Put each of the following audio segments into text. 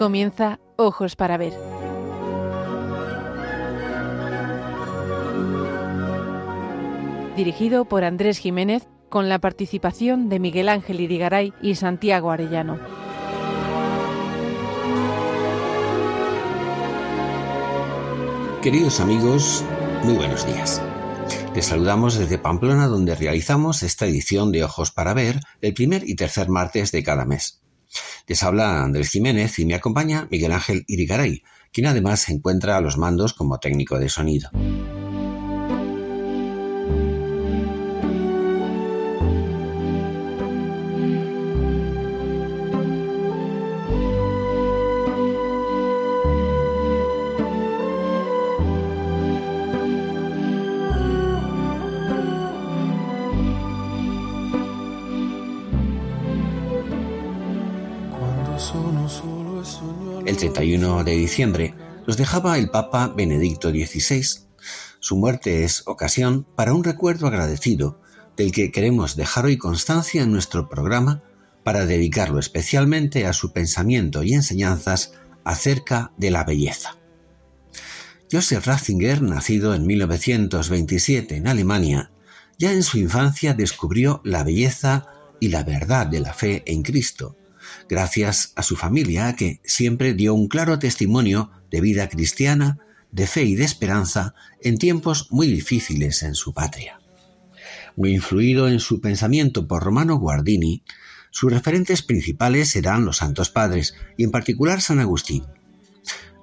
Comienza Ojos para Ver. Dirigido por Andrés Jiménez con la participación de Miguel Ángel Irigaray y Santiago Arellano. Queridos amigos, muy buenos días. Les saludamos desde Pamplona donde realizamos esta edición de Ojos para Ver el primer y tercer martes de cada mes. Les habla Andrés Jiménez y me acompaña Miguel Ángel Irigaray, quien además se encuentra a los mandos como técnico de sonido. 31 de diciembre nos dejaba el Papa Benedicto XVI. Su muerte es ocasión para un recuerdo agradecido del que queremos dejar hoy constancia en nuestro programa para dedicarlo especialmente a su pensamiento y enseñanzas acerca de la belleza. Joseph Ratzinger, nacido en 1927 en Alemania, ya en su infancia descubrió la belleza y la verdad de la fe en Cristo gracias a su familia que siempre dio un claro testimonio de vida cristiana, de fe y de esperanza en tiempos muy difíciles en su patria. Muy influido en su pensamiento por Romano Guardini, sus referentes principales eran los Santos Padres y en particular San Agustín.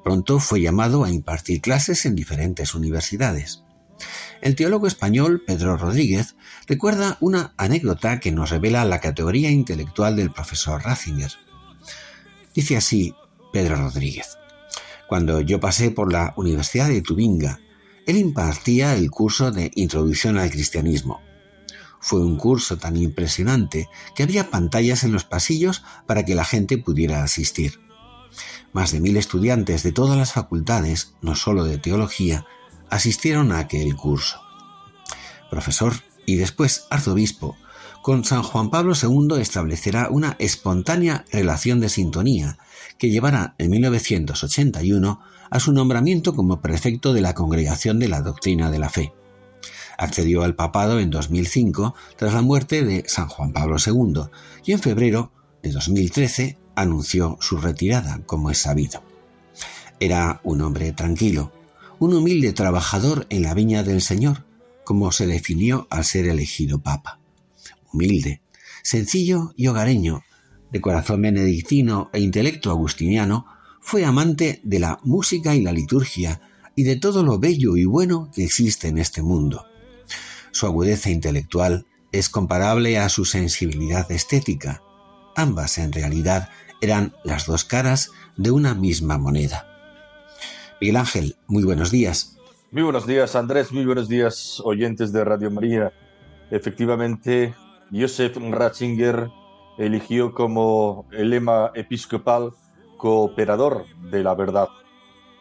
Pronto fue llamado a impartir clases en diferentes universidades. El teólogo español Pedro Rodríguez recuerda una anécdota que nos revela la categoría intelectual del profesor Ratzinger. Dice así Pedro Rodríguez. Cuando yo pasé por la Universidad de Tubinga, él impartía el curso de Introducción al Cristianismo. Fue un curso tan impresionante que había pantallas en los pasillos para que la gente pudiera asistir. Más de mil estudiantes de todas las facultades, no solo de teología, asistieron a aquel curso. Profesor y después arzobispo, con San Juan Pablo II establecerá una espontánea relación de sintonía que llevará en 1981 a su nombramiento como prefecto de la Congregación de la Doctrina de la Fe. Accedió al papado en 2005 tras la muerte de San Juan Pablo II y en febrero de 2013 anunció su retirada, como es sabido. Era un hombre tranquilo, un humilde trabajador en la viña del Señor, como se definió al ser elegido papa. Humilde, sencillo y hogareño, de corazón benedictino e intelecto agustiniano, fue amante de la música y la liturgia y de todo lo bello y bueno que existe en este mundo. Su agudeza intelectual es comparable a su sensibilidad estética. Ambas, en realidad, eran las dos caras de una misma moneda. Miguel Ángel, muy buenos días. Muy buenos días, Andrés. Muy buenos días, oyentes de Radio María. Efectivamente, Joseph Ratzinger eligió como el lema episcopal cooperador de la verdad.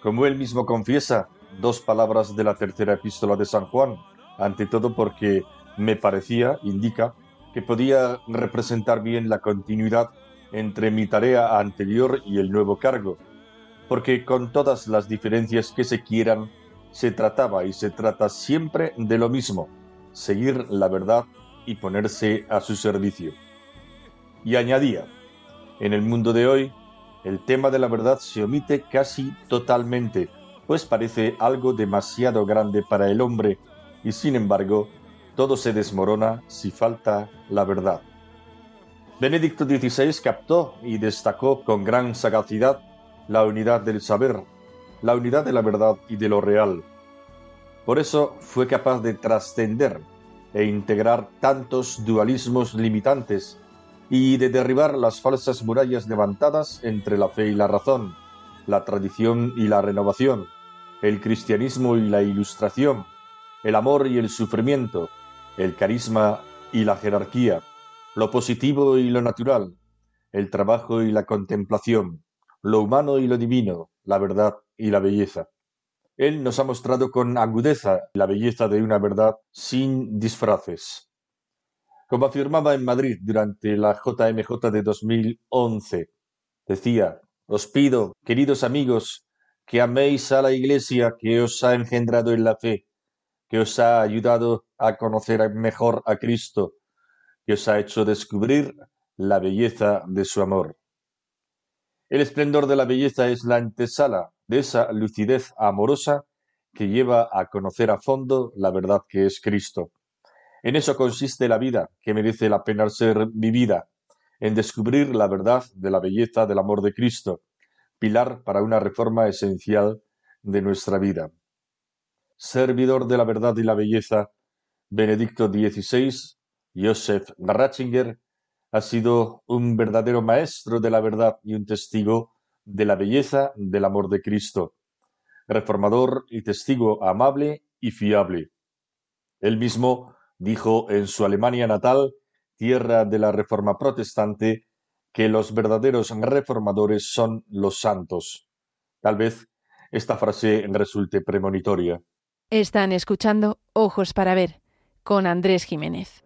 Como él mismo confiesa, dos palabras de la tercera epístola de San Juan, ante todo porque me parecía, indica, que podía representar bien la continuidad entre mi tarea anterior y el nuevo cargo, porque con todas las diferencias que se quieran, se trataba y se trata siempre de lo mismo, seguir la verdad y ponerse a su servicio. Y añadía, en el mundo de hoy, el tema de la verdad se omite casi totalmente, pues parece algo demasiado grande para el hombre, y sin embargo, todo se desmorona si falta la verdad. Benedicto XVI captó y destacó con gran sagacidad la unidad del saber, la unidad de la verdad y de lo real. Por eso fue capaz de trascender e integrar tantos dualismos limitantes y de derribar las falsas murallas levantadas entre la fe y la razón, la tradición y la renovación, el cristianismo y la ilustración, el amor y el sufrimiento, el carisma y la jerarquía, lo positivo y lo natural, el trabajo y la contemplación, lo humano y lo divino, la verdad y la belleza. Él nos ha mostrado con agudeza la belleza de una verdad sin disfraces. Como afirmaba en Madrid durante la JMJ de 2011, decía, Os pido, queridos amigos, que améis a la Iglesia que os ha engendrado en la fe, que os ha ayudado a conocer mejor a Cristo, que os ha hecho descubrir la belleza de su amor. El esplendor de la belleza es la antesala de esa lucidez amorosa que lleva a conocer a fondo la verdad que es Cristo. En eso consiste la vida, que merece la pena ser vivida, en descubrir la verdad de la belleza del amor de Cristo, pilar para una reforma esencial de nuestra vida. Servidor de la verdad y la belleza, Benedicto XVI, Joseph Ratzinger, ha sido un verdadero maestro de la verdad y un testigo de la belleza del amor de Cristo, reformador y testigo amable y fiable. Él mismo dijo en su Alemania natal, tierra de la Reforma protestante, que los verdaderos reformadores son los santos. Tal vez esta frase resulte premonitoria. Están escuchando Ojos para Ver con Andrés Jiménez.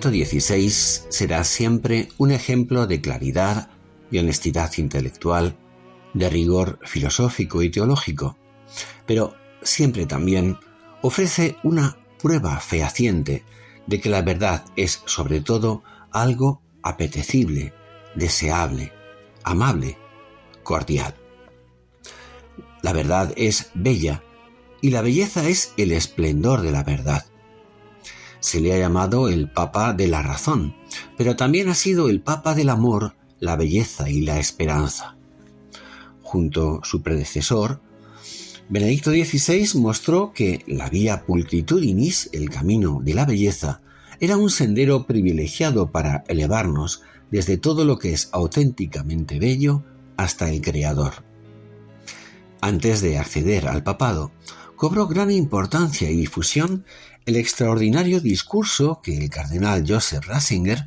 Benedicto XVI será siempre un ejemplo de claridad y honestidad intelectual, de rigor filosófico y teológico, pero siempre también ofrece una prueba fehaciente de que la verdad es sobre todo algo apetecible, deseable, amable, cordial. La verdad es bella y la belleza es el esplendor de la verdad se le ha llamado el Papa de la Razón, pero también ha sido el Papa del Amor, la Belleza y la Esperanza. Junto a su predecesor, Benedicto XVI mostró que la vía pulcritudinis, el camino de la belleza, era un sendero privilegiado para elevarnos desde todo lo que es auténticamente bello hasta el Creador. Antes de acceder al papado, cobró gran importancia y difusión el extraordinario discurso que el cardenal Joseph Ratzinger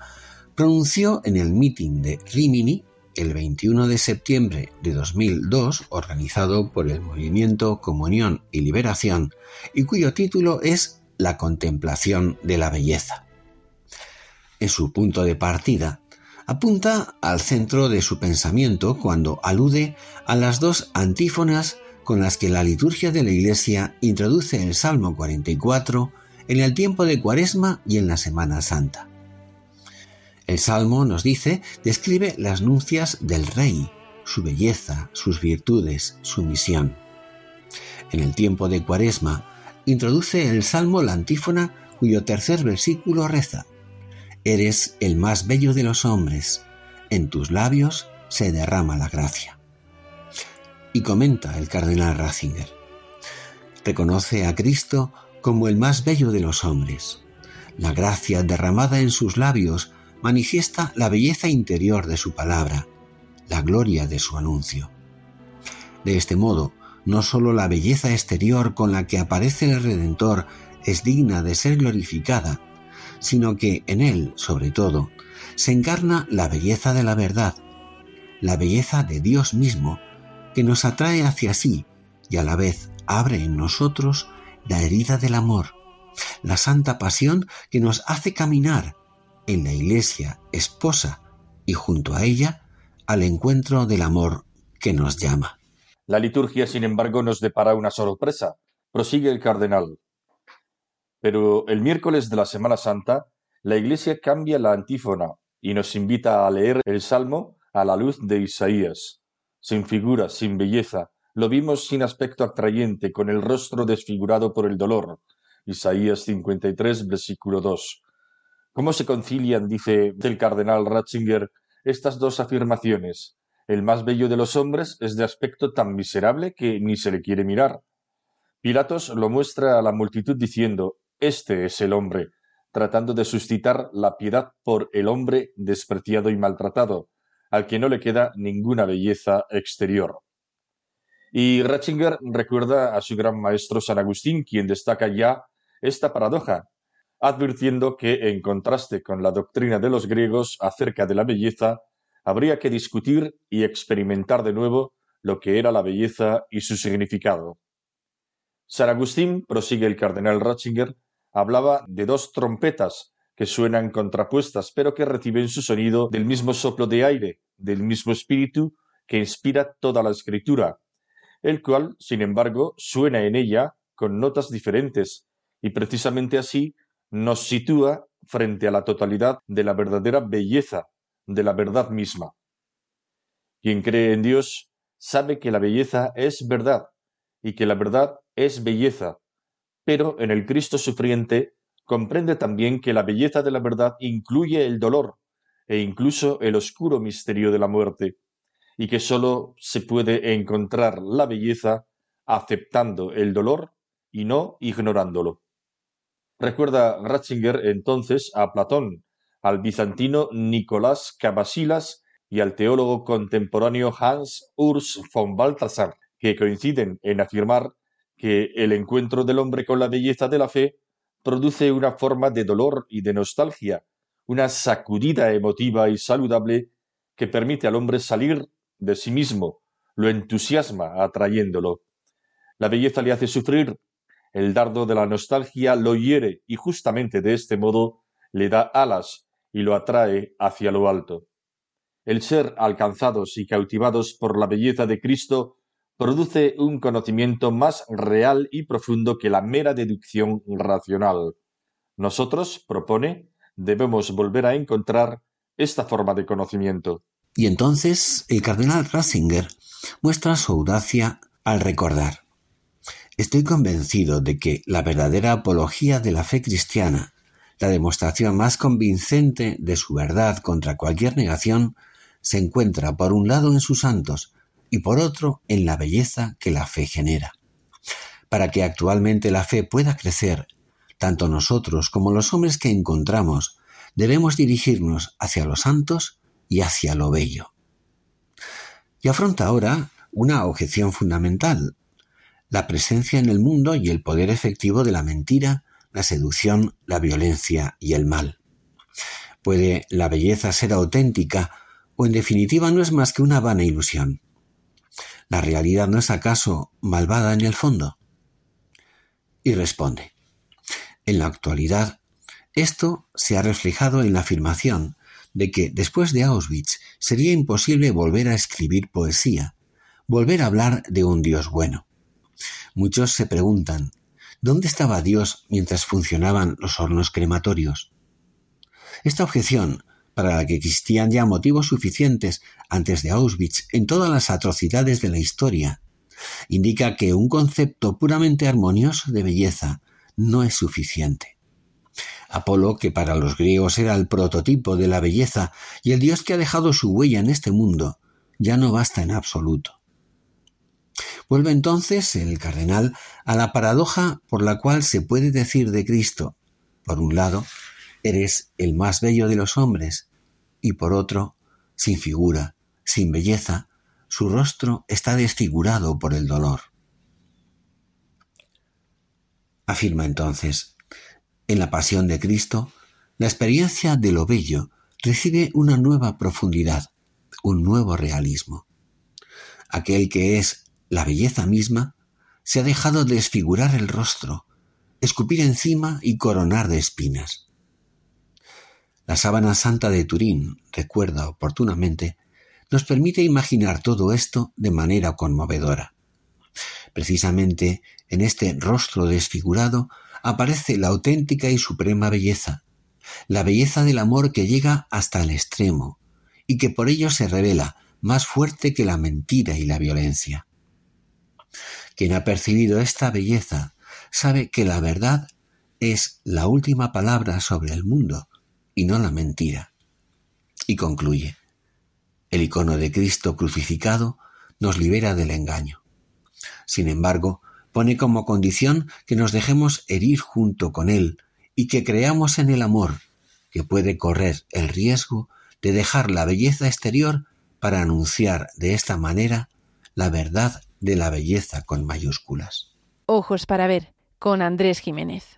pronunció en el meeting de Rimini el 21 de septiembre de 2002, organizado por el movimiento Comunión y Liberación, y cuyo título es La contemplación de la belleza. En su punto de partida, apunta al centro de su pensamiento cuando alude a las dos antífonas con las que la liturgia de la Iglesia introduce el Salmo 44 en el tiempo de Cuaresma y en la Semana Santa. El Salmo nos dice, describe las nuncias del Rey, su belleza, sus virtudes, su misión. En el tiempo de Cuaresma, introduce el Salmo la antífona cuyo tercer versículo reza, Eres el más bello de los hombres, en tus labios se derrama la gracia. Y comenta el cardenal Ratzinger, reconoce a Cristo como el más bello de los hombres. La gracia derramada en sus labios manifiesta la belleza interior de su palabra, la gloria de su anuncio. De este modo, no sólo la belleza exterior con la que aparece el Redentor es digna de ser glorificada, sino que en él, sobre todo, se encarna la belleza de la verdad, la belleza de Dios mismo, que nos atrae hacia sí y a la vez abre en nosotros la herida del amor, la santa pasión que nos hace caminar en la iglesia esposa y junto a ella al encuentro del amor que nos llama. La liturgia, sin embargo, nos depara una sorpresa. Prosigue el cardenal. Pero el miércoles de la Semana Santa, la Iglesia cambia la antífona y nos invita a leer el Salmo a la luz de Isaías. Sin figura, sin belleza, lo vimos sin aspecto atrayente, con el rostro desfigurado por el dolor. Isaías 53, versículo 2. ¿Cómo se concilian, dice el cardenal Ratzinger, estas dos afirmaciones? El más bello de los hombres es de aspecto tan miserable que ni se le quiere mirar. Pilatos lo muestra a la multitud diciendo, Este es el hombre, tratando de suscitar la piedad por el hombre despreciado y maltratado, al que no le queda ninguna belleza exterior. Y Ratzinger recuerda a su gran maestro San Agustín, quien destaca ya esta paradoja, advirtiendo que, en contraste con la doctrina de los griegos acerca de la belleza, habría que discutir y experimentar de nuevo lo que era la belleza y su significado. San Agustín, prosigue el cardenal Ratzinger, hablaba de dos trompetas que suenan contrapuestas, pero que reciben su sonido del mismo soplo de aire, del mismo espíritu que inspira toda la escritura, el cual, sin embargo, suena en ella con notas diferentes, y precisamente así nos sitúa frente a la totalidad de la verdadera belleza, de la verdad misma. Quien cree en Dios sabe que la belleza es verdad y que la verdad es belleza, pero en el Cristo sufriente comprende también que la belleza de la verdad incluye el dolor e incluso el oscuro misterio de la muerte, y que sólo se puede encontrar la belleza aceptando el dolor y no ignorándolo. Recuerda Ratzinger entonces a Platón, al bizantino Nicolás Cabasilas y al teólogo contemporáneo Hans Urs von Balthasar, que coinciden en afirmar que el encuentro del hombre con la belleza de la fe produce una forma de dolor y de nostalgia, una sacudida emotiva y saludable que permite al hombre salir de sí mismo, lo entusiasma atrayéndolo. La belleza le hace sufrir el dardo de la nostalgia lo hiere y justamente de este modo le da alas y lo atrae hacia lo alto. El ser alcanzados y cautivados por la belleza de Cristo produce un conocimiento más real y profundo que la mera deducción racional. Nosotros, propone, debemos volver a encontrar esta forma de conocimiento. Y entonces el cardenal Ratzinger muestra su audacia al recordar Estoy convencido de que la verdadera apología de la fe cristiana, la demostración más convincente de su verdad contra cualquier negación, se encuentra por un lado en sus santos y por otro en la belleza que la fe genera. Para que actualmente la fe pueda crecer, tanto nosotros como los hombres que encontramos debemos dirigirnos hacia los santos y hacia lo bello. Y afronta ahora una objeción fundamental, la presencia en el mundo y el poder efectivo de la mentira, la seducción, la violencia y el mal. ¿Puede la belleza ser auténtica o en definitiva no es más que una vana ilusión? ¿La realidad no es acaso malvada en el fondo? Y responde, en la actualidad, esto se ha reflejado en la afirmación de que después de Auschwitz sería imposible volver a escribir poesía, volver a hablar de un Dios bueno. Muchos se preguntan, ¿dónde estaba Dios mientras funcionaban los hornos crematorios? Esta objeción, para la que existían ya motivos suficientes antes de Auschwitz en todas las atrocidades de la historia, indica que un concepto puramente armonioso de belleza no es suficiente. Apolo, que para los griegos era el prototipo de la belleza y el dios que ha dejado su huella en este mundo, ya no basta en absoluto. Vuelve entonces el cardenal a la paradoja por la cual se puede decir de Cristo, por un lado, eres el más bello de los hombres, y por otro, sin figura, sin belleza, su rostro está desfigurado por el dolor. Afirma entonces, en la pasión de Cristo, la experiencia de lo bello recibe una nueva profundidad, un nuevo realismo. Aquel que es la belleza misma, se ha dejado desfigurar el rostro, escupir encima y coronar de espinas. La sábana santa de Turín, recuerda oportunamente, nos permite imaginar todo esto de manera conmovedora. Precisamente en este rostro desfigurado aparece la auténtica y suprema belleza, la belleza del amor que llega hasta el extremo y que por ello se revela más fuerte que la mentira y la violencia. Quien ha percibido esta belleza sabe que la verdad es la última palabra sobre el mundo y no la mentira. Y concluye, el icono de Cristo crucificado nos libera del engaño. Sin embargo, pone como condición que nos dejemos herir junto con Él y que creamos en el amor, que puede correr el riesgo de dejar la belleza exterior para anunciar de esta manera la verdad de la belleza con mayúsculas. Ojos para ver, con Andrés Jiménez.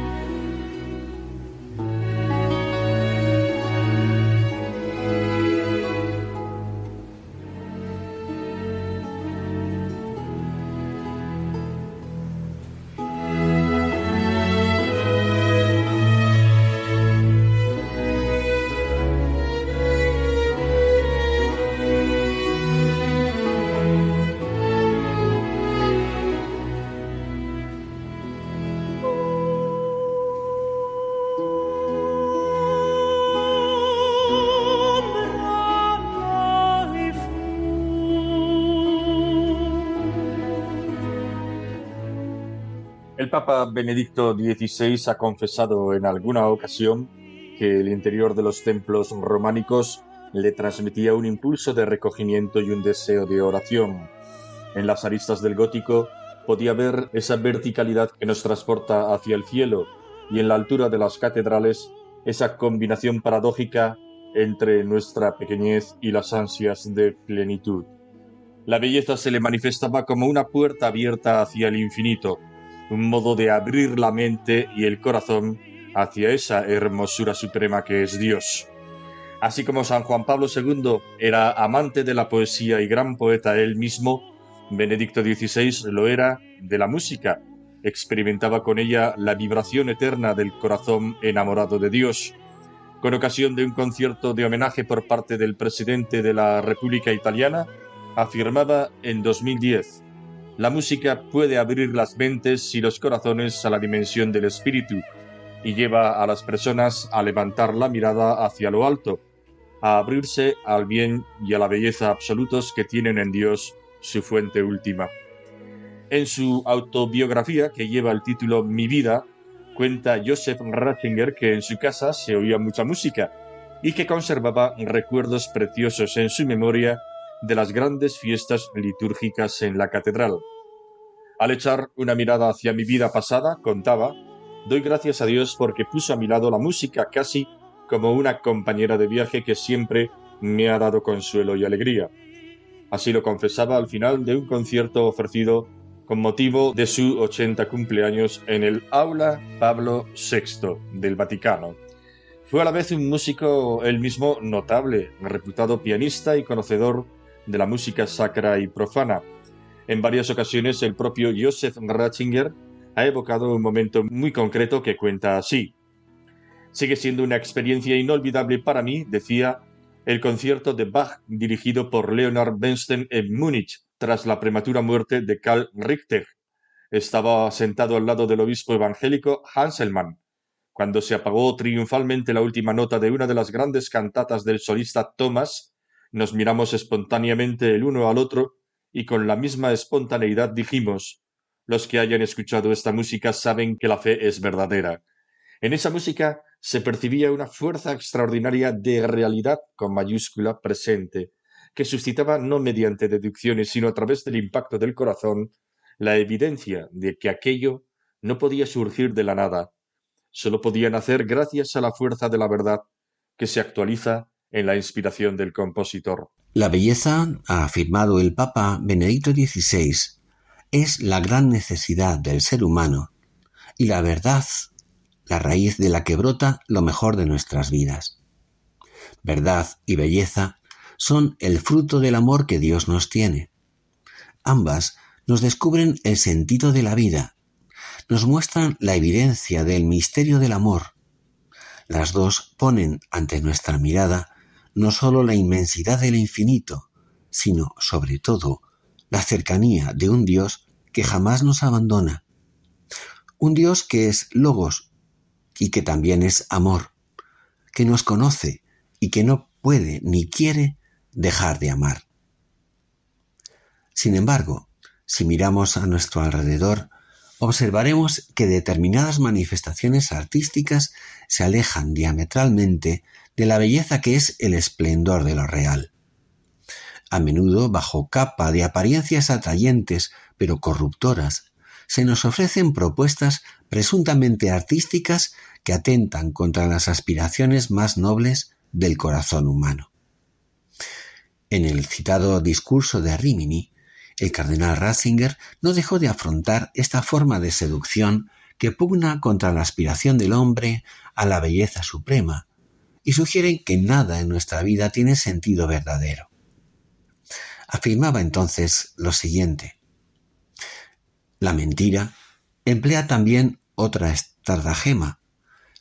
Papa Benedicto XVI ha confesado en alguna ocasión que el interior de los templos románicos le transmitía un impulso de recogimiento y un deseo de oración. En las aristas del gótico podía ver esa verticalidad que nos transporta hacia el cielo y en la altura de las catedrales esa combinación paradójica entre nuestra pequeñez y las ansias de plenitud. La belleza se le manifestaba como una puerta abierta hacia el infinito, un modo de abrir la mente y el corazón hacia esa hermosura suprema que es Dios. Así como San Juan Pablo II era amante de la poesía y gran poeta él mismo, Benedicto XVI lo era de la música, experimentaba con ella la vibración eterna del corazón enamorado de Dios. Con ocasión de un concierto de homenaje por parte del presidente de la República Italiana, afirmaba en 2010, la música puede abrir las mentes y los corazones a la dimensión del espíritu y lleva a las personas a levantar la mirada hacia lo alto, a abrirse al bien y a la belleza absolutos que tienen en Dios su fuente última. En su autobiografía, que lleva el título Mi vida, cuenta Joseph Ratzinger que en su casa se oía mucha música y que conservaba recuerdos preciosos en su memoria de las grandes fiestas litúrgicas en la catedral. Al echar una mirada hacia mi vida pasada, contaba, doy gracias a Dios porque puso a mi lado la música casi como una compañera de viaje que siempre me ha dado consuelo y alegría. Así lo confesaba al final de un concierto ofrecido con motivo de su 80 cumpleaños en el Aula Pablo VI del Vaticano. Fue a la vez un músico él mismo notable, reputado pianista y conocedor de la música sacra y profana. En varias ocasiones el propio Joseph Ratzinger ha evocado un momento muy concreto que cuenta así. Sigue siendo una experiencia inolvidable para mí, decía, el concierto de Bach dirigido por Leonard Bernstein en Múnich tras la prematura muerte de Karl Richter. Estaba sentado al lado del obispo evangélico Hanselmann, cuando se apagó triunfalmente la última nota de una de las grandes cantatas del solista Thomas, nos miramos espontáneamente el uno al otro y con la misma espontaneidad dijimos Los que hayan escuchado esta música saben que la fe es verdadera. En esa música se percibía una fuerza extraordinaria de realidad con mayúscula presente, que suscitaba no mediante deducciones, sino a través del impacto del corazón, la evidencia de que aquello no podía surgir de la nada, solo podía nacer gracias a la fuerza de la verdad que se actualiza en la inspiración del compositor. La belleza, ha afirmado el Papa Benedicto XVI, es la gran necesidad del ser humano y la verdad, la raíz de la que brota lo mejor de nuestras vidas. Verdad y belleza son el fruto del amor que Dios nos tiene. Ambas nos descubren el sentido de la vida, nos muestran la evidencia del misterio del amor. Las dos ponen ante nuestra mirada no sólo la inmensidad del infinito, sino, sobre todo, la cercanía de un Dios que jamás nos abandona. Un Dios que es logos y que también es amor, que nos conoce y que no puede ni quiere dejar de amar. Sin embargo, si miramos a nuestro alrededor, observaremos que determinadas manifestaciones artísticas se alejan diametralmente de la belleza que es el esplendor de lo real. A menudo, bajo capa de apariencias atrayentes pero corruptoras, se nos ofrecen propuestas presuntamente artísticas que atentan contra las aspiraciones más nobles del corazón humano. En el citado discurso de Rimini, el cardenal Ratzinger no dejó de afrontar esta forma de seducción que pugna contra la aspiración del hombre a la belleza suprema y sugiere que nada en nuestra vida tiene sentido verdadero. Afirmaba entonces lo siguiente. La mentira emplea también otra estardajema,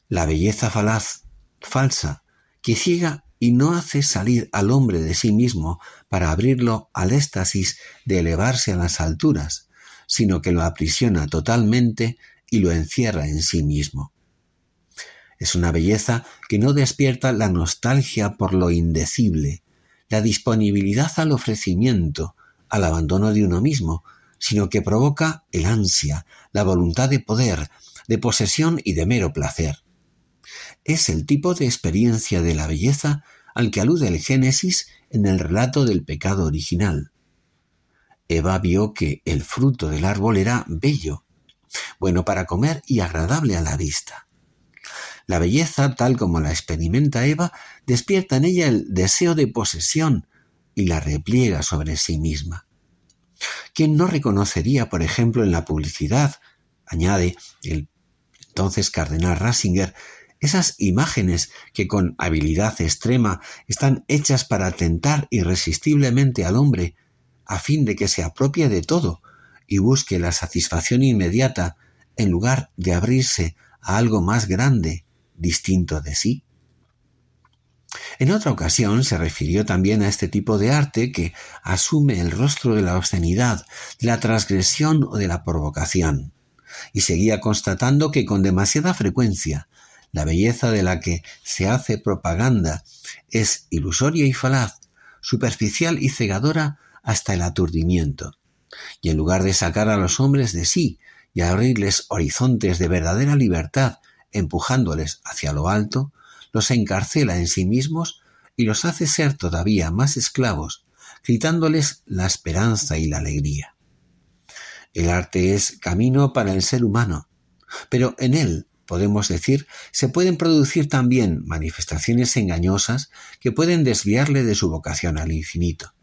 la belleza falaz, falsa, que ciega y no hace salir al hombre de sí mismo para abrirlo al éxtasis de elevarse a las alturas, sino que lo aprisiona totalmente y lo encierra en sí mismo. Es una belleza que no despierta la nostalgia por lo indecible, la disponibilidad al ofrecimiento, al abandono de uno mismo, sino que provoca el ansia, la voluntad de poder, de posesión y de mero placer es el tipo de experiencia de la belleza al que alude el Génesis en el relato del pecado original. Eva vio que el fruto del árbol era bello, bueno para comer y agradable a la vista. La belleza, tal como la experimenta Eva, despierta en ella el deseo de posesión y la repliega sobre sí misma. ¿Quién no reconocería, por ejemplo, en la publicidad, añade el entonces cardenal Ratzinger, esas imágenes que con habilidad extrema están hechas para atentar irresistiblemente al hombre, a fin de que se apropie de todo y busque la satisfacción inmediata en lugar de abrirse a algo más grande, distinto de sí. En otra ocasión se refirió también a este tipo de arte que asume el rostro de la obscenidad, de la transgresión o de la provocación, y seguía constatando que con demasiada frecuencia la belleza de la que se hace propaganda es ilusoria y falaz, superficial y cegadora hasta el aturdimiento. Y en lugar de sacar a los hombres de sí y abrirles horizontes de verdadera libertad, empujándoles hacia lo alto, los encarcela en sí mismos y los hace ser todavía más esclavos, quitándoles la esperanza y la alegría. El arte es camino para el ser humano, pero en él podemos decir, se pueden producir también manifestaciones engañosas que pueden desviarle de su vocación al infinito.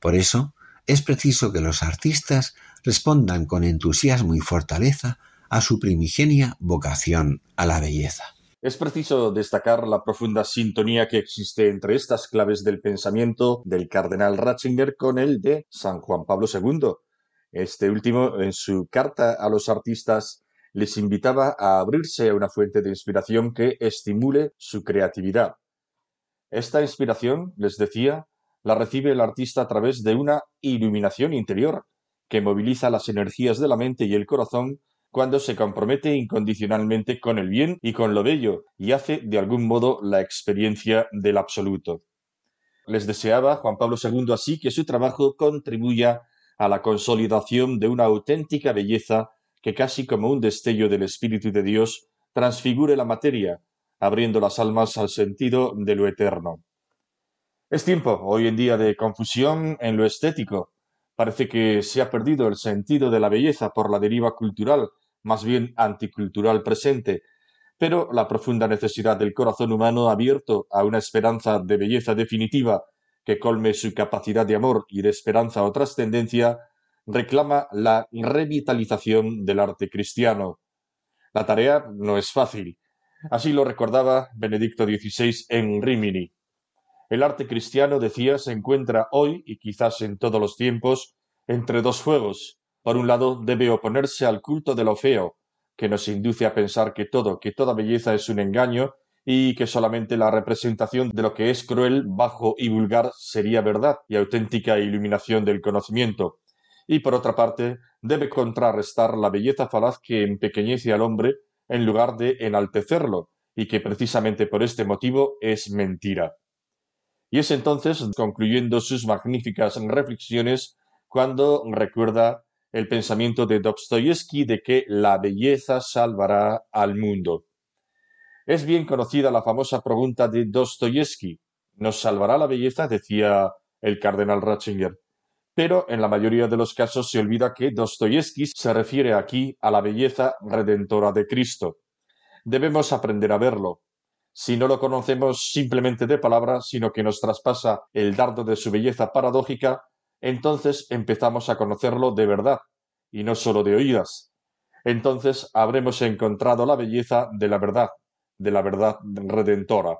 Por eso, es preciso que los artistas respondan con entusiasmo y fortaleza a su primigenia vocación a la belleza. Es preciso destacar la profunda sintonía que existe entre estas claves del pensamiento del cardenal Ratzinger con el de San Juan Pablo II. Este último, en su carta a los artistas, les invitaba a abrirse a una fuente de inspiración que estimule su creatividad. Esta inspiración, les decía, la recibe el artista a través de una iluminación interior que moviliza las energías de la mente y el corazón cuando se compromete incondicionalmente con el bien y con lo bello y hace de algún modo la experiencia del absoluto. Les deseaba Juan Pablo II así que su trabajo contribuya a la consolidación de una auténtica belleza que casi como un destello del Espíritu de Dios transfigure la materia, abriendo las almas al sentido de lo eterno. Es tiempo hoy en día de confusión en lo estético. Parece que se ha perdido el sentido de la belleza por la deriva cultural, más bien anticultural presente, pero la profunda necesidad del corazón humano abierto a una esperanza de belleza definitiva que colme su capacidad de amor y de esperanza o trascendencia reclama la revitalización del arte cristiano. La tarea no es fácil. Así lo recordaba Benedicto XVI en Rimini. El arte cristiano, decía, se encuentra hoy, y quizás en todos los tiempos, entre dos fuegos. Por un lado, debe oponerse al culto de lo feo, que nos induce a pensar que todo, que toda belleza es un engaño y que solamente la representación de lo que es cruel, bajo y vulgar sería verdad y auténtica iluminación del conocimiento. Y por otra parte, debe contrarrestar la belleza falaz que empequeñece al hombre en lugar de enaltecerlo, y que precisamente por este motivo es mentira. Y es entonces, concluyendo sus magníficas reflexiones, cuando recuerda el pensamiento de Dostoyevsky de que la belleza salvará al mundo. Es bien conocida la famosa pregunta de Dostoyevsky. ¿Nos salvará la belleza? decía el cardenal Ratzinger. Pero en la mayoría de los casos se olvida que Dostoyevsky se refiere aquí a la belleza redentora de Cristo. Debemos aprender a verlo. Si no lo conocemos simplemente de palabra, sino que nos traspasa el dardo de su belleza paradójica, entonces empezamos a conocerlo de verdad, y no sólo de oídas. Entonces habremos encontrado la belleza de la verdad, de la verdad redentora.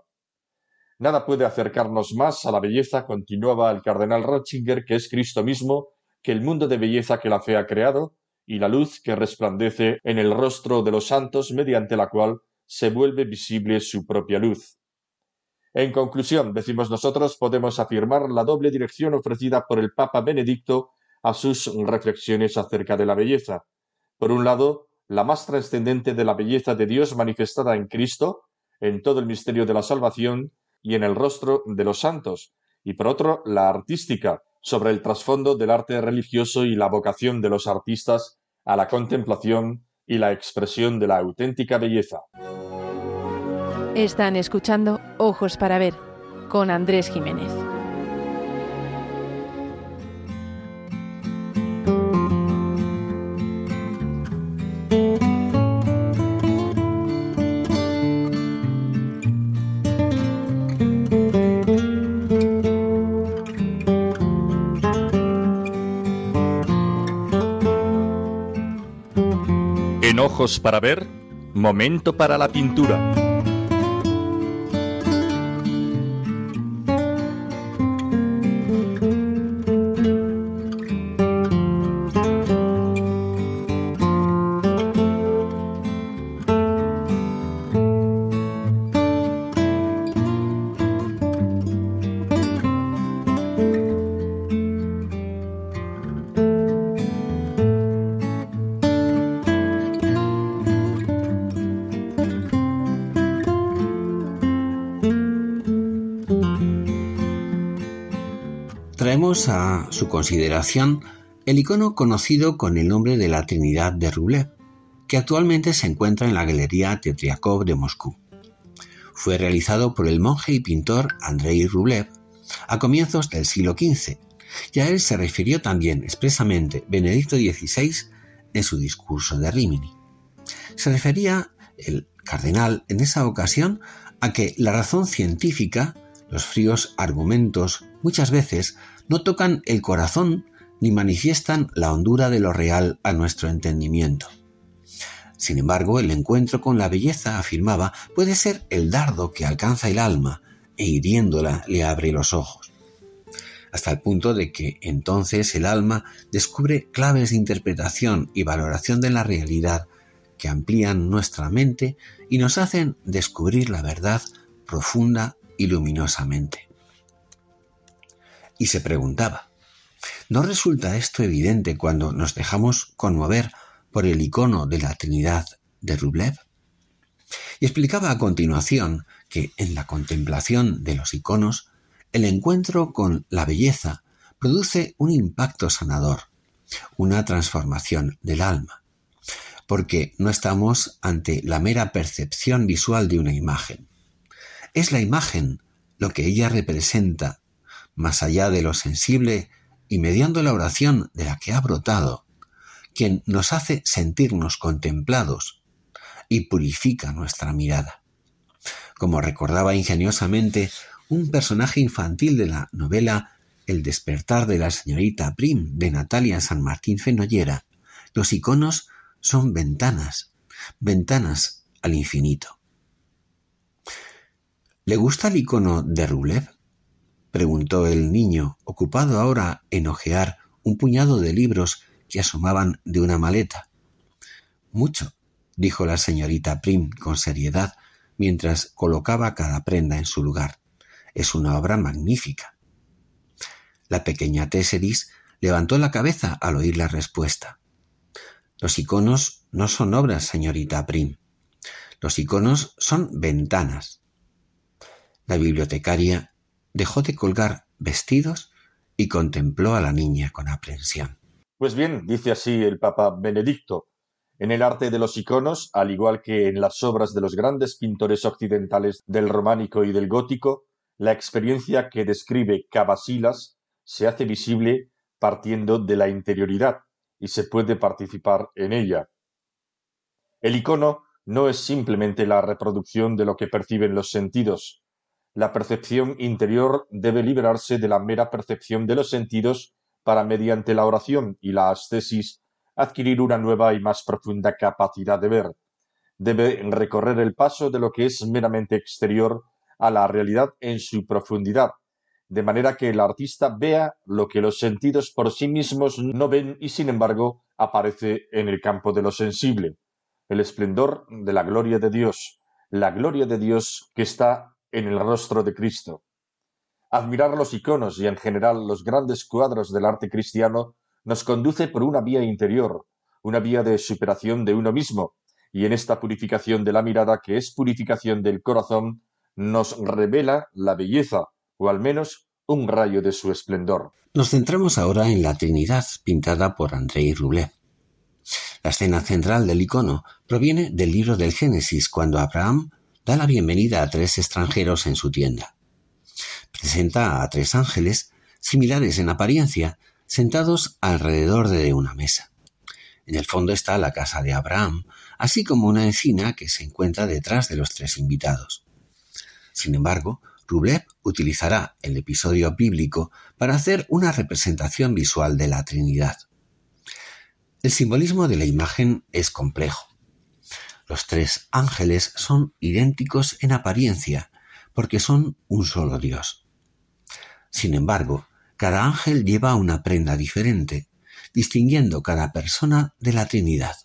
Nada puede acercarnos más a la belleza, continuaba el cardenal Ratzinger, que es Cristo mismo, que el mundo de belleza que la fe ha creado, y la luz que resplandece en el rostro de los santos, mediante la cual se vuelve visible su propia luz. En conclusión, decimos nosotros, podemos afirmar la doble dirección ofrecida por el Papa Benedicto a sus reflexiones acerca de la belleza. Por un lado, la más trascendente de la belleza de Dios manifestada en Cristo, en todo el misterio de la salvación y en el rostro de los santos, y por otro, la artística, sobre el trasfondo del arte religioso y la vocación de los artistas a la contemplación y la expresión de la auténtica belleza. Están escuchando Ojos para Ver con Andrés Jiménez. ojos para ver, momento para la pintura. Consideración el icono conocido con el nombre de la Trinidad de Rublev, que actualmente se encuentra en la Galería Tetriakov de Moscú. Fue realizado por el monje y pintor Andrei Rublev a comienzos del siglo XV, y a él se refirió también expresamente Benedicto XVI en su discurso de Rimini. Se refería el cardenal en esa ocasión a que la razón científica, los fríos argumentos, muchas veces no tocan el corazón ni manifiestan la hondura de lo real a nuestro entendimiento. Sin embargo, el encuentro con la belleza, afirmaba, puede ser el dardo que alcanza el alma e hiriéndola le abre los ojos. Hasta el punto de que entonces el alma descubre claves de interpretación y valoración de la realidad que amplían nuestra mente y nos hacen descubrir la verdad profunda y luminosamente y se preguntaba, ¿no resulta esto evidente cuando nos dejamos conmover por el icono de la Trinidad de Rublev? Y explicaba a continuación que en la contemplación de los iconos, el encuentro con la belleza produce un impacto sanador, una transformación del alma, porque no estamos ante la mera percepción visual de una imagen. Es la imagen lo que ella representa más allá de lo sensible y mediando la oración de la que ha brotado, quien nos hace sentirnos contemplados y purifica nuestra mirada. Como recordaba ingeniosamente un personaje infantil de la novela El despertar de la señorita Prim de Natalia San Martín Fenollera, los iconos son ventanas, ventanas al infinito. ¿Le gusta el icono de Rublev? Preguntó el niño, ocupado ahora en hojear un puñado de libros que asomaban de una maleta. Mucho, dijo la señorita Prim con seriedad mientras colocaba cada prenda en su lugar. Es una obra magnífica. La pequeña Tesseris levantó la cabeza al oír la respuesta. Los iconos no son obras, señorita Prim. Los iconos son ventanas. La bibliotecaria dejó de colgar vestidos y contempló a la niña con aprensión. Pues bien, dice así el Papa Benedicto, en el arte de los iconos, al igual que en las obras de los grandes pintores occidentales del románico y del gótico, la experiencia que describe Cavasilas se hace visible partiendo de la interioridad y se puede participar en ella. El icono no es simplemente la reproducción de lo que perciben los sentidos. La percepción interior debe liberarse de la mera percepción de los sentidos para, mediante la oración y la ascesis, adquirir una nueva y más profunda capacidad de ver. Debe recorrer el paso de lo que es meramente exterior a la realidad en su profundidad, de manera que el artista vea lo que los sentidos por sí mismos no ven y sin embargo aparece en el campo de lo sensible, el esplendor de la gloria de Dios, la gloria de Dios que está en el rostro de Cristo. Admirar los iconos y en general los grandes cuadros del arte cristiano nos conduce por una vía interior, una vía de superación de uno mismo, y en esta purificación de la mirada, que es purificación del corazón, nos revela la belleza, o al menos un rayo de su esplendor. Nos centramos ahora en la Trinidad, pintada por Andrei Rublev. La escena central del icono proviene del libro del Génesis, cuando Abraham da la bienvenida a tres extranjeros en su tienda. Presenta a tres ángeles, similares en apariencia, sentados alrededor de una mesa. En el fondo está la casa de Abraham, así como una encina que se encuentra detrás de los tres invitados. Sin embargo, Rublev utilizará el episodio bíblico para hacer una representación visual de la Trinidad. El simbolismo de la imagen es complejo. Los tres ángeles son idénticos en apariencia, porque son un solo Dios. Sin embargo, cada ángel lleva una prenda diferente, distinguiendo cada persona de la Trinidad.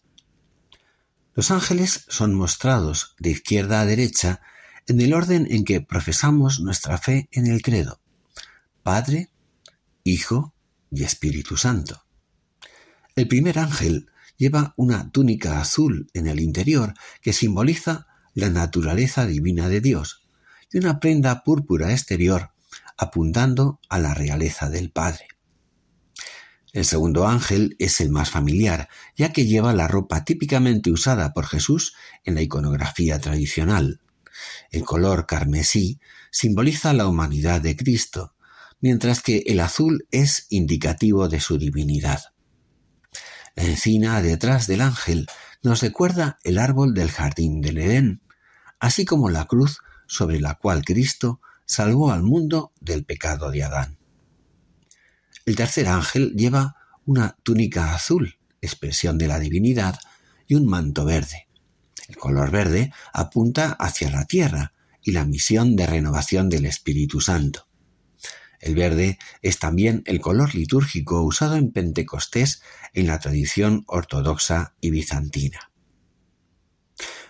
Los ángeles son mostrados de izquierda a derecha en el orden en que profesamos nuestra fe en el credo. Padre, Hijo y Espíritu Santo. El primer ángel lleva una túnica azul en el interior que simboliza la naturaleza divina de Dios y una prenda púrpura exterior apuntando a la realeza del Padre. El segundo ángel es el más familiar, ya que lleva la ropa típicamente usada por Jesús en la iconografía tradicional. El color carmesí simboliza la humanidad de Cristo, mientras que el azul es indicativo de su divinidad. Encina detrás del ángel nos recuerda el árbol del jardín del Edén, así como la cruz sobre la cual Cristo salvó al mundo del pecado de Adán. El tercer ángel lleva una túnica azul, expresión de la divinidad, y un manto verde. El color verde apunta hacia la tierra y la misión de renovación del Espíritu Santo. El verde es también el color litúrgico usado en Pentecostés en la tradición ortodoxa y bizantina.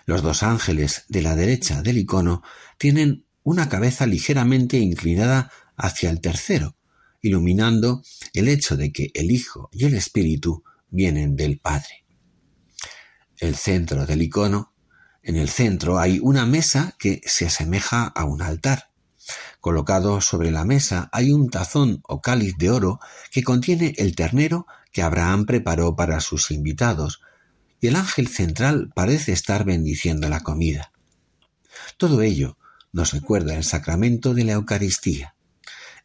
Los dos ángeles de la derecha del icono tienen una cabeza ligeramente inclinada hacia el tercero, iluminando el hecho de que el Hijo y el Espíritu vienen del Padre el centro del icono, en el centro hay una mesa que se asemeja a un altar. Colocado sobre la mesa hay un tazón o cáliz de oro que contiene el ternero que Abraham preparó para sus invitados, y el ángel central parece estar bendiciendo la comida. Todo ello nos recuerda el sacramento de la Eucaristía.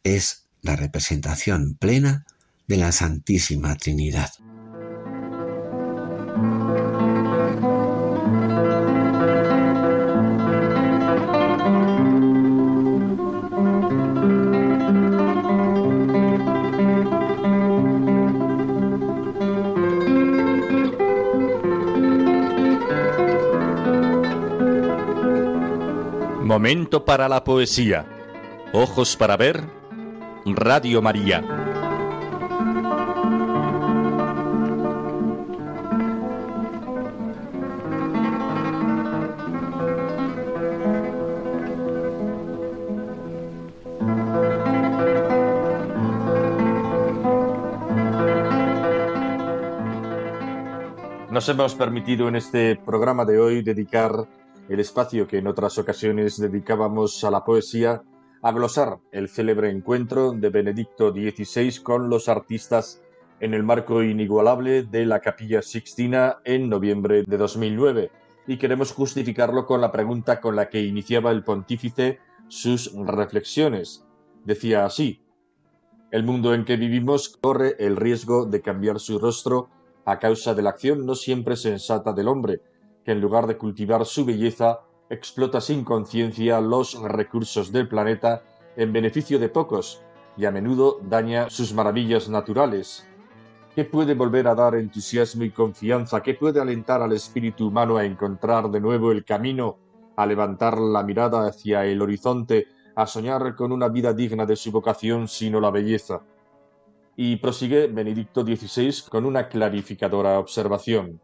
Es la representación plena de la Santísima Trinidad. Momento para la poesía. Ojos para ver. Radio María. Nos hemos permitido en este programa de hoy dedicar el espacio que en otras ocasiones dedicábamos a la poesía a glosar el célebre encuentro de Benedicto XVI con los artistas en el marco inigualable de la Capilla Sixtina en noviembre de 2009 y queremos justificarlo con la pregunta con la que iniciaba el pontífice sus reflexiones. Decía así, el mundo en que vivimos corre el riesgo de cambiar su rostro a causa de la acción no siempre sensata del hombre, que en lugar de cultivar su belleza, explota sin conciencia los recursos del planeta en beneficio de pocos y a menudo daña sus maravillas naturales. ¿Qué puede volver a dar entusiasmo y confianza? ¿Qué puede alentar al espíritu humano a encontrar de nuevo el camino, a levantar la mirada hacia el horizonte, a soñar con una vida digna de su vocación sino la belleza? Y prosigue Benedicto XVI con una clarificadora observación.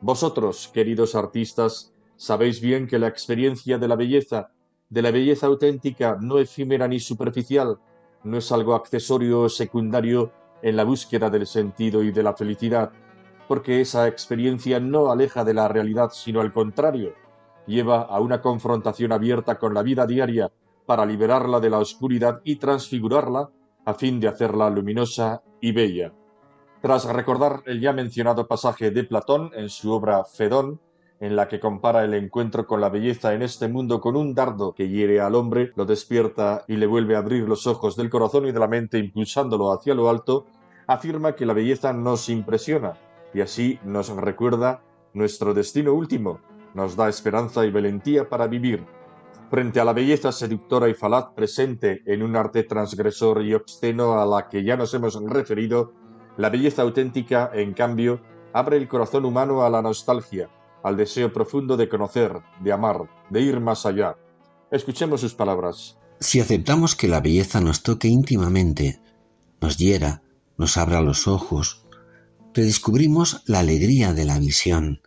Vosotros, queridos artistas, sabéis bien que la experiencia de la belleza, de la belleza auténtica, no efímera ni superficial, no es algo accesorio o secundario en la búsqueda del sentido y de la felicidad, porque esa experiencia no aleja de la realidad, sino al contrario, lleva a una confrontación abierta con la vida diaria para liberarla de la oscuridad y transfigurarla a fin de hacerla luminosa y bella. Tras recordar el ya mencionado pasaje de Platón en su obra Fedón, en la que compara el encuentro con la belleza en este mundo con un dardo que hiere al hombre, lo despierta y le vuelve a abrir los ojos del corazón y de la mente impulsándolo hacia lo alto, afirma que la belleza nos impresiona y así nos recuerda nuestro destino último, nos da esperanza y valentía para vivir. Frente a la belleza seductora y falaz presente en un arte transgresor y obsceno a la que ya nos hemos referido, la belleza auténtica, en cambio, abre el corazón humano a la nostalgia, al deseo profundo de conocer, de amar, de ir más allá. Escuchemos sus palabras. Si aceptamos que la belleza nos toque íntimamente, nos hiera, nos abra los ojos, redescubrimos la alegría de la visión,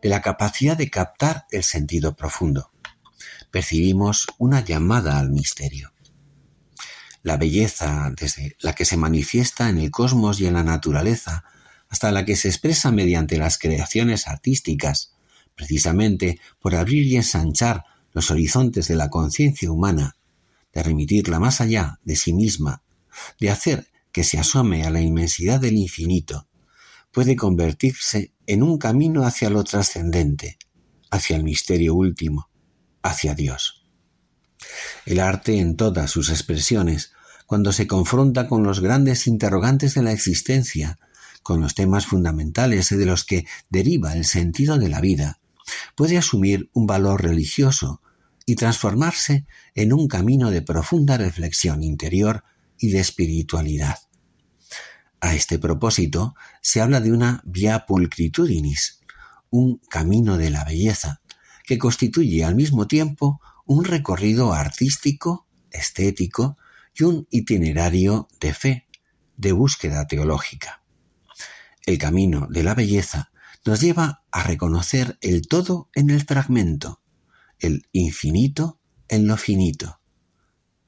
de la capacidad de captar el sentido profundo. Percibimos una llamada al misterio. La belleza, desde la que se manifiesta en el cosmos y en la naturaleza, hasta la que se expresa mediante las creaciones artísticas, precisamente por abrir y ensanchar los horizontes de la conciencia humana, de remitirla más allá de sí misma, de hacer que se asome a la inmensidad del infinito, puede convertirse en un camino hacia lo trascendente, hacia el misterio último, hacia Dios. El arte en todas sus expresiones, cuando se confronta con los grandes interrogantes de la existencia, con los temas fundamentales de los que deriva el sentido de la vida, puede asumir un valor religioso y transformarse en un camino de profunda reflexión interior y de espiritualidad. A este propósito se habla de una via pulcritudinis, un camino de la belleza, que constituye al mismo tiempo un recorrido artístico, estético y un itinerario de fe, de búsqueda teológica. El camino de la belleza nos lleva a reconocer el todo en el fragmento, el infinito en lo finito,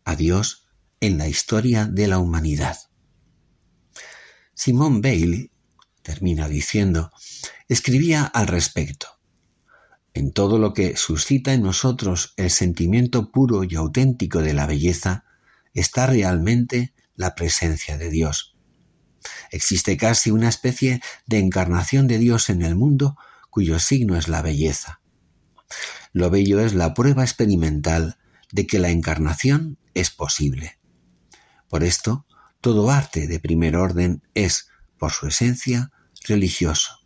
a Dios en la historia de la humanidad. Simón Bailey, termina diciendo, escribía al respecto. En todo lo que suscita en nosotros el sentimiento puro y auténtico de la belleza, está realmente la presencia de Dios. Existe casi una especie de encarnación de Dios en el mundo cuyo signo es la belleza. Lo bello es la prueba experimental de que la encarnación es posible. Por esto, todo arte de primer orden es, por su esencia, religioso.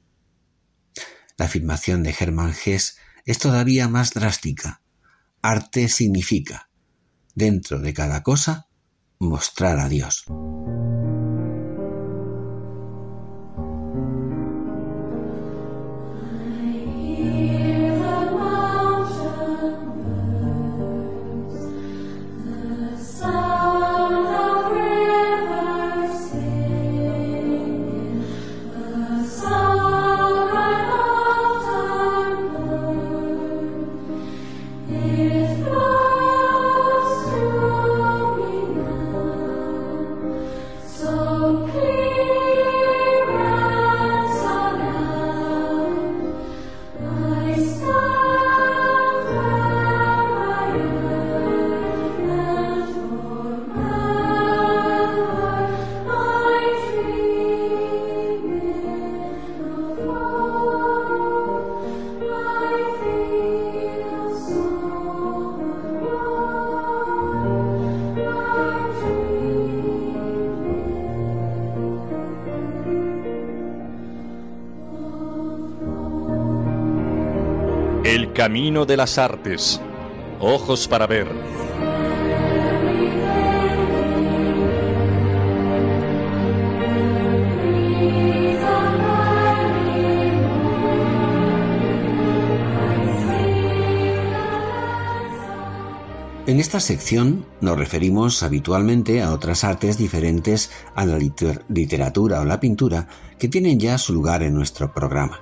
La afirmación de Hermann Hesse es todavía más drástica. Arte significa, dentro de cada cosa, mostrar a Dios. Camino de las artes. Ojos para ver. En esta sección nos referimos habitualmente a otras artes diferentes a la literatura o la pintura que tienen ya su lugar en nuestro programa.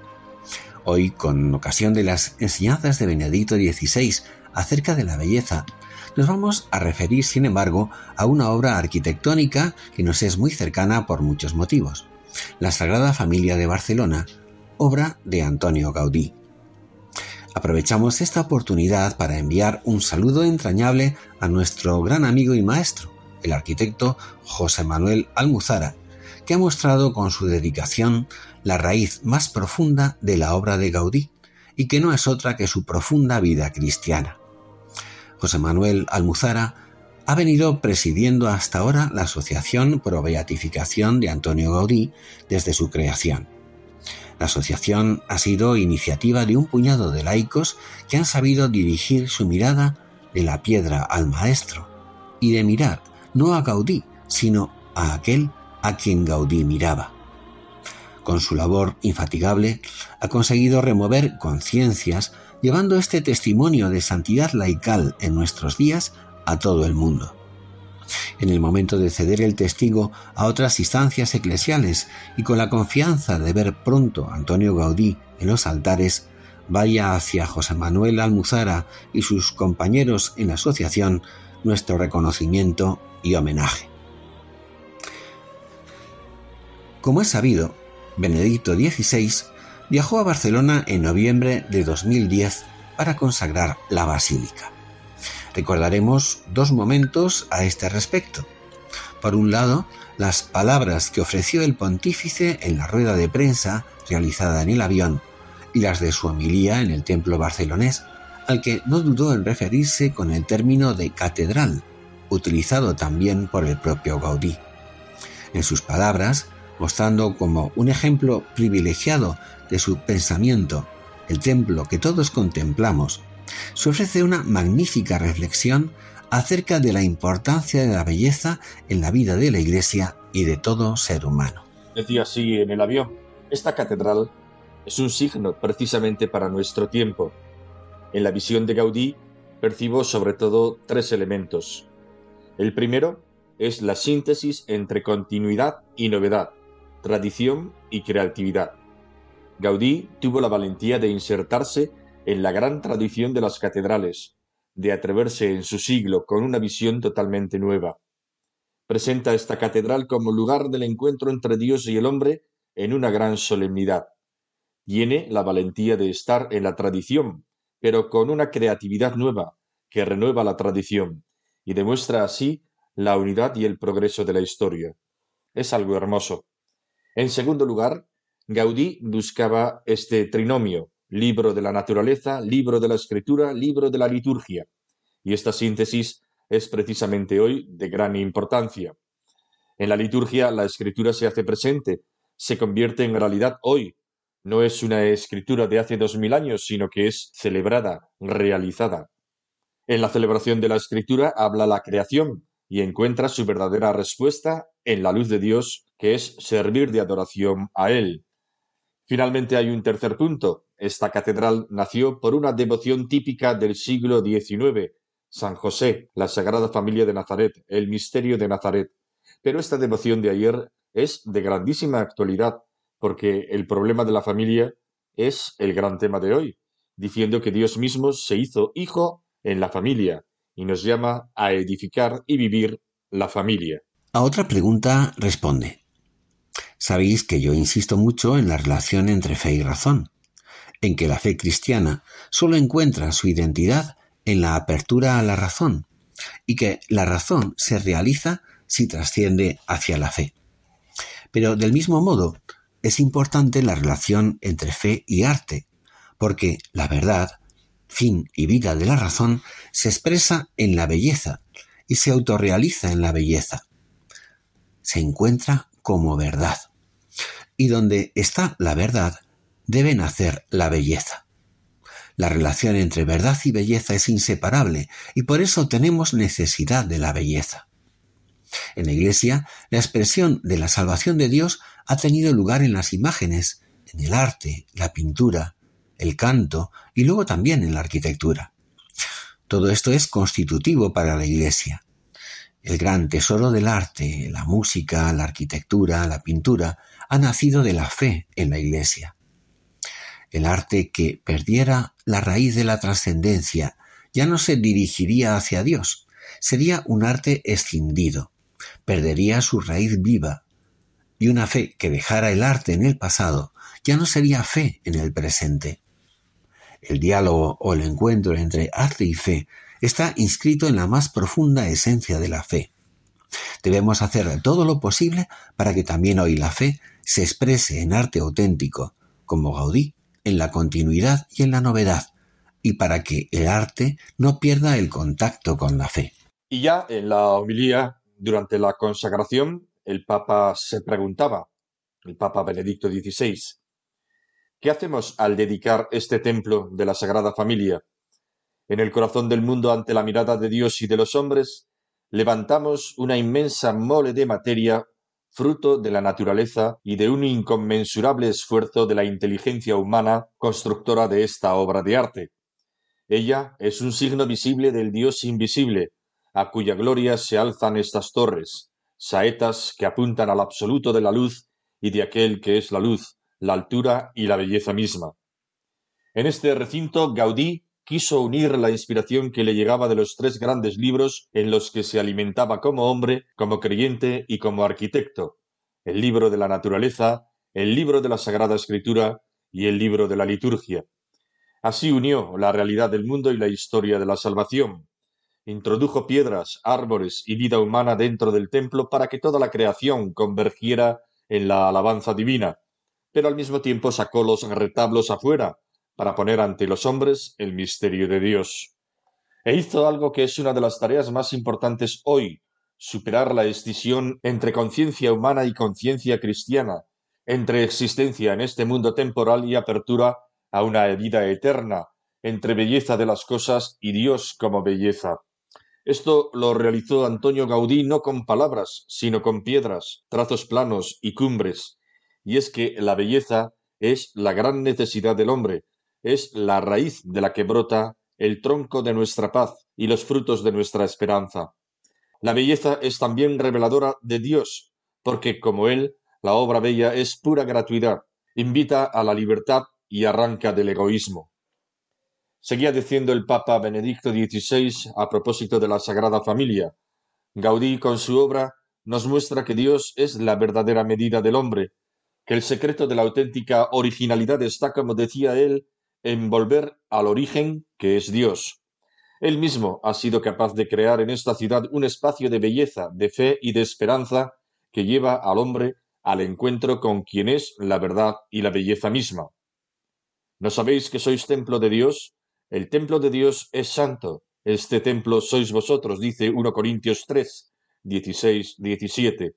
Hoy, con ocasión de las enseñanzas de Benedicto XVI acerca de la belleza, nos vamos a referir, sin embargo, a una obra arquitectónica que nos es muy cercana por muchos motivos, la Sagrada Familia de Barcelona, obra de Antonio Gaudí. Aprovechamos esta oportunidad para enviar un saludo entrañable a nuestro gran amigo y maestro, el arquitecto José Manuel Almuzara, que ha mostrado con su dedicación la raíz más profunda de la obra de Gaudí, y que no es otra que su profunda vida cristiana. José Manuel Almuzara ha venido presidiendo hasta ahora la Asociación Pro Beatificación de Antonio Gaudí desde su creación. La asociación ha sido iniciativa de un puñado de laicos que han sabido dirigir su mirada de la piedra al maestro y de mirar no a Gaudí, sino a aquel a quien Gaudí miraba. Con su labor infatigable ha conseguido remover conciencias llevando este testimonio de santidad laical en nuestros días a todo el mundo en el momento de ceder el testigo a otras instancias eclesiales y con la confianza de ver pronto a Antonio Gaudí en los altares, vaya hacia José Manuel Almuzara y sus compañeros en la asociación nuestro reconocimiento y homenaje. Como es sabido, Benedicto XVI viajó a Barcelona en noviembre de 2010 para consagrar la basílica. Recordaremos dos momentos a este respecto. Por un lado, las palabras que ofreció el pontífice en la rueda de prensa realizada en el avión y las de su homilía en el templo barcelonés, al que no dudó en referirse con el término de catedral, utilizado también por el propio Gaudí. En sus palabras, mostrando como un ejemplo privilegiado de su pensamiento el templo que todos contemplamos se ofrece una magnífica reflexión acerca de la importancia de la belleza en la vida de la Iglesia y de todo ser humano. Decía así en el avión, esta catedral es un signo precisamente para nuestro tiempo. En la visión de Gaudí percibo sobre todo tres elementos. El primero es la síntesis entre continuidad y novedad, tradición y creatividad. Gaudí tuvo la valentía de insertarse en la gran tradición de las catedrales, de atreverse en su siglo con una visión totalmente nueva. Presenta esta catedral como lugar del encuentro entre Dios y el hombre en una gran solemnidad. Tiene la valentía de estar en la tradición, pero con una creatividad nueva, que renueva la tradición, y demuestra así la unidad y el progreso de la historia. Es algo hermoso. En segundo lugar, Gaudí buscaba este trinomio, libro de la naturaleza, libro de la escritura, libro de la liturgia. Y esta síntesis es precisamente hoy de gran importancia. En la liturgia la escritura se hace presente, se convierte en realidad hoy. No es una escritura de hace dos mil años, sino que es celebrada, realizada. En la celebración de la escritura habla la creación y encuentra su verdadera respuesta en la luz de Dios, que es servir de adoración a Él. Finalmente hay un tercer punto, esta catedral nació por una devoción típica del siglo XIX, San José, la Sagrada Familia de Nazaret, el misterio de Nazaret. Pero esta devoción de ayer es de grandísima actualidad, porque el problema de la familia es el gran tema de hoy, diciendo que Dios mismo se hizo hijo en la familia y nos llama a edificar y vivir la familia. A otra pregunta responde. Sabéis que yo insisto mucho en la relación entre fe y razón en que la fe cristiana sólo encuentra su identidad en la apertura a la razón y que la razón se realiza si trasciende hacia la fe. Pero del mismo modo, es importante la relación entre fe y arte, porque la verdad, fin y vida de la razón, se expresa en la belleza y se autorrealiza en la belleza. Se encuentra como verdad. Y donde está la verdad, debe nacer la belleza. La relación entre verdad y belleza es inseparable y por eso tenemos necesidad de la belleza. En la Iglesia, la expresión de la salvación de Dios ha tenido lugar en las imágenes, en el arte, la pintura, el canto y luego también en la arquitectura. Todo esto es constitutivo para la Iglesia. El gran tesoro del arte, la música, la arquitectura, la pintura, ha nacido de la fe en la Iglesia. El arte que perdiera la raíz de la trascendencia ya no se dirigiría hacia Dios, sería un arte escindido, perdería su raíz viva, y una fe que dejara el arte en el pasado ya no sería fe en el presente. El diálogo o el encuentro entre arte y fe está inscrito en la más profunda esencia de la fe. Debemos hacer todo lo posible para que también hoy la fe se exprese en arte auténtico, como Gaudí, en la continuidad y en la novedad, y para que el arte no pierda el contacto con la fe. Y ya en la homilía, durante la consagración, el Papa se preguntaba, el Papa Benedicto XVI, ¿qué hacemos al dedicar este templo de la Sagrada Familia? En el corazón del mundo ante la mirada de Dios y de los hombres, levantamos una inmensa mole de materia, fruto de la naturaleza y de un inconmensurable esfuerzo de la inteligencia humana constructora de esta obra de arte. Ella es un signo visible del Dios invisible, a cuya gloria se alzan estas torres, saetas que apuntan al absoluto de la luz y de aquel que es la luz, la altura y la belleza misma. En este recinto Gaudí quiso unir la inspiración que le llegaba de los tres grandes libros en los que se alimentaba como hombre, como creyente y como arquitecto, el libro de la naturaleza, el libro de la Sagrada Escritura y el libro de la liturgia. Así unió la realidad del mundo y la historia de la salvación. Introdujo piedras, árboles y vida humana dentro del templo para que toda la creación convergiera en la alabanza divina, pero al mismo tiempo sacó los retablos afuera, para poner ante los hombres el misterio de Dios. E hizo algo que es una de las tareas más importantes hoy, superar la escisión entre conciencia humana y conciencia cristiana, entre existencia en este mundo temporal y apertura a una vida eterna, entre belleza de las cosas y Dios como belleza. Esto lo realizó Antonio Gaudí no con palabras, sino con piedras, trazos planos y cumbres. Y es que la belleza es la gran necesidad del hombre, es la raíz de la que brota el tronco de nuestra paz y los frutos de nuestra esperanza. La belleza es también reveladora de Dios, porque como Él, la obra bella es pura gratuidad, invita a la libertad y arranca del egoísmo. Seguía diciendo el Papa Benedicto XVI a propósito de la Sagrada Familia. Gaudí con su obra nos muestra que Dios es la verdadera medida del hombre, que el secreto de la auténtica originalidad está, como decía él, en volver al origen que es Dios. Él mismo ha sido capaz de crear en esta ciudad un espacio de belleza, de fe y de esperanza que lleva al hombre al encuentro con quien es la verdad y la belleza misma. ¿No sabéis que sois templo de Dios? El templo de Dios es santo. Este templo sois vosotros, dice 1 Corintios 3, 16, 17.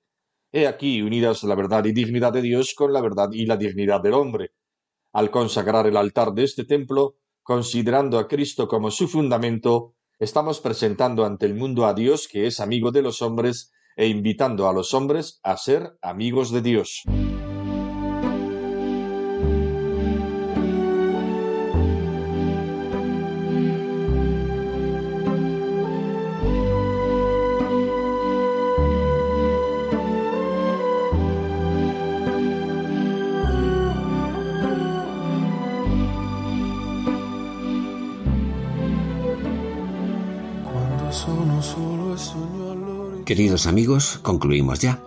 He aquí unidas la verdad y dignidad de Dios con la verdad y la dignidad del hombre. Al consagrar el altar de este templo, considerando a Cristo como su fundamento, estamos presentando ante el mundo a Dios que es amigo de los hombres e invitando a los hombres a ser amigos de Dios. Queridos amigos, concluimos ya.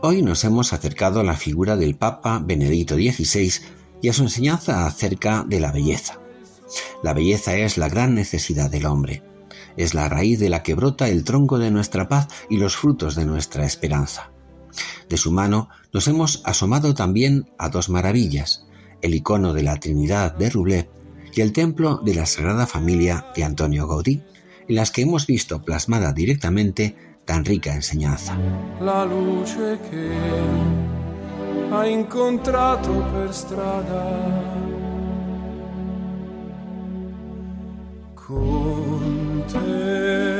Hoy nos hemos acercado a la figura del Papa Benedicto XVI y a su enseñanza acerca de la belleza. La belleza es la gran necesidad del hombre. Es la raíz de la que brota el tronco de nuestra paz y los frutos de nuestra esperanza. De su mano nos hemos asomado también a dos maravillas, el icono de la Trinidad de Rublev y el templo de la Sagrada Familia de Antonio Gaudí, en las que hemos visto plasmada directamente tan rica enseñanza. La luce che ha incontrato per strada Con te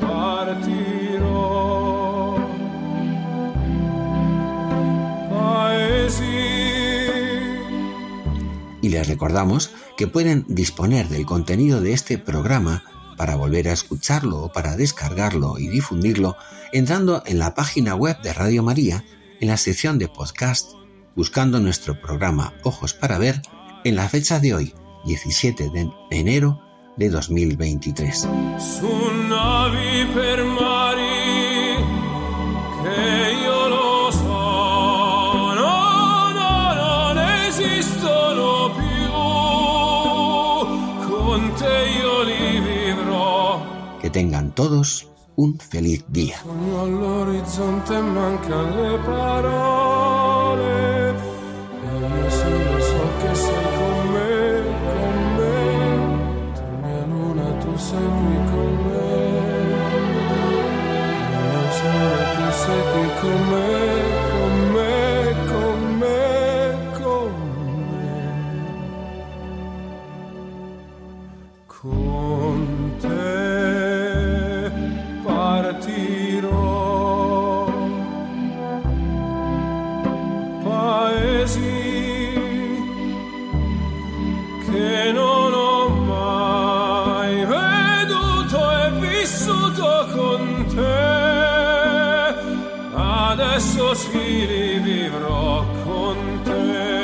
partirò. Paesi Y les recordamos que pueden disponer del contenido de este programa para volver a escucharlo o para descargarlo y difundirlo entrando en la página web de Radio María en la sección de podcast buscando nuestro programa Ojos para Ver en la fecha de hoy, 17 de enero de 2023. Tengan todos un feliz día. Adesso sì vivrò con te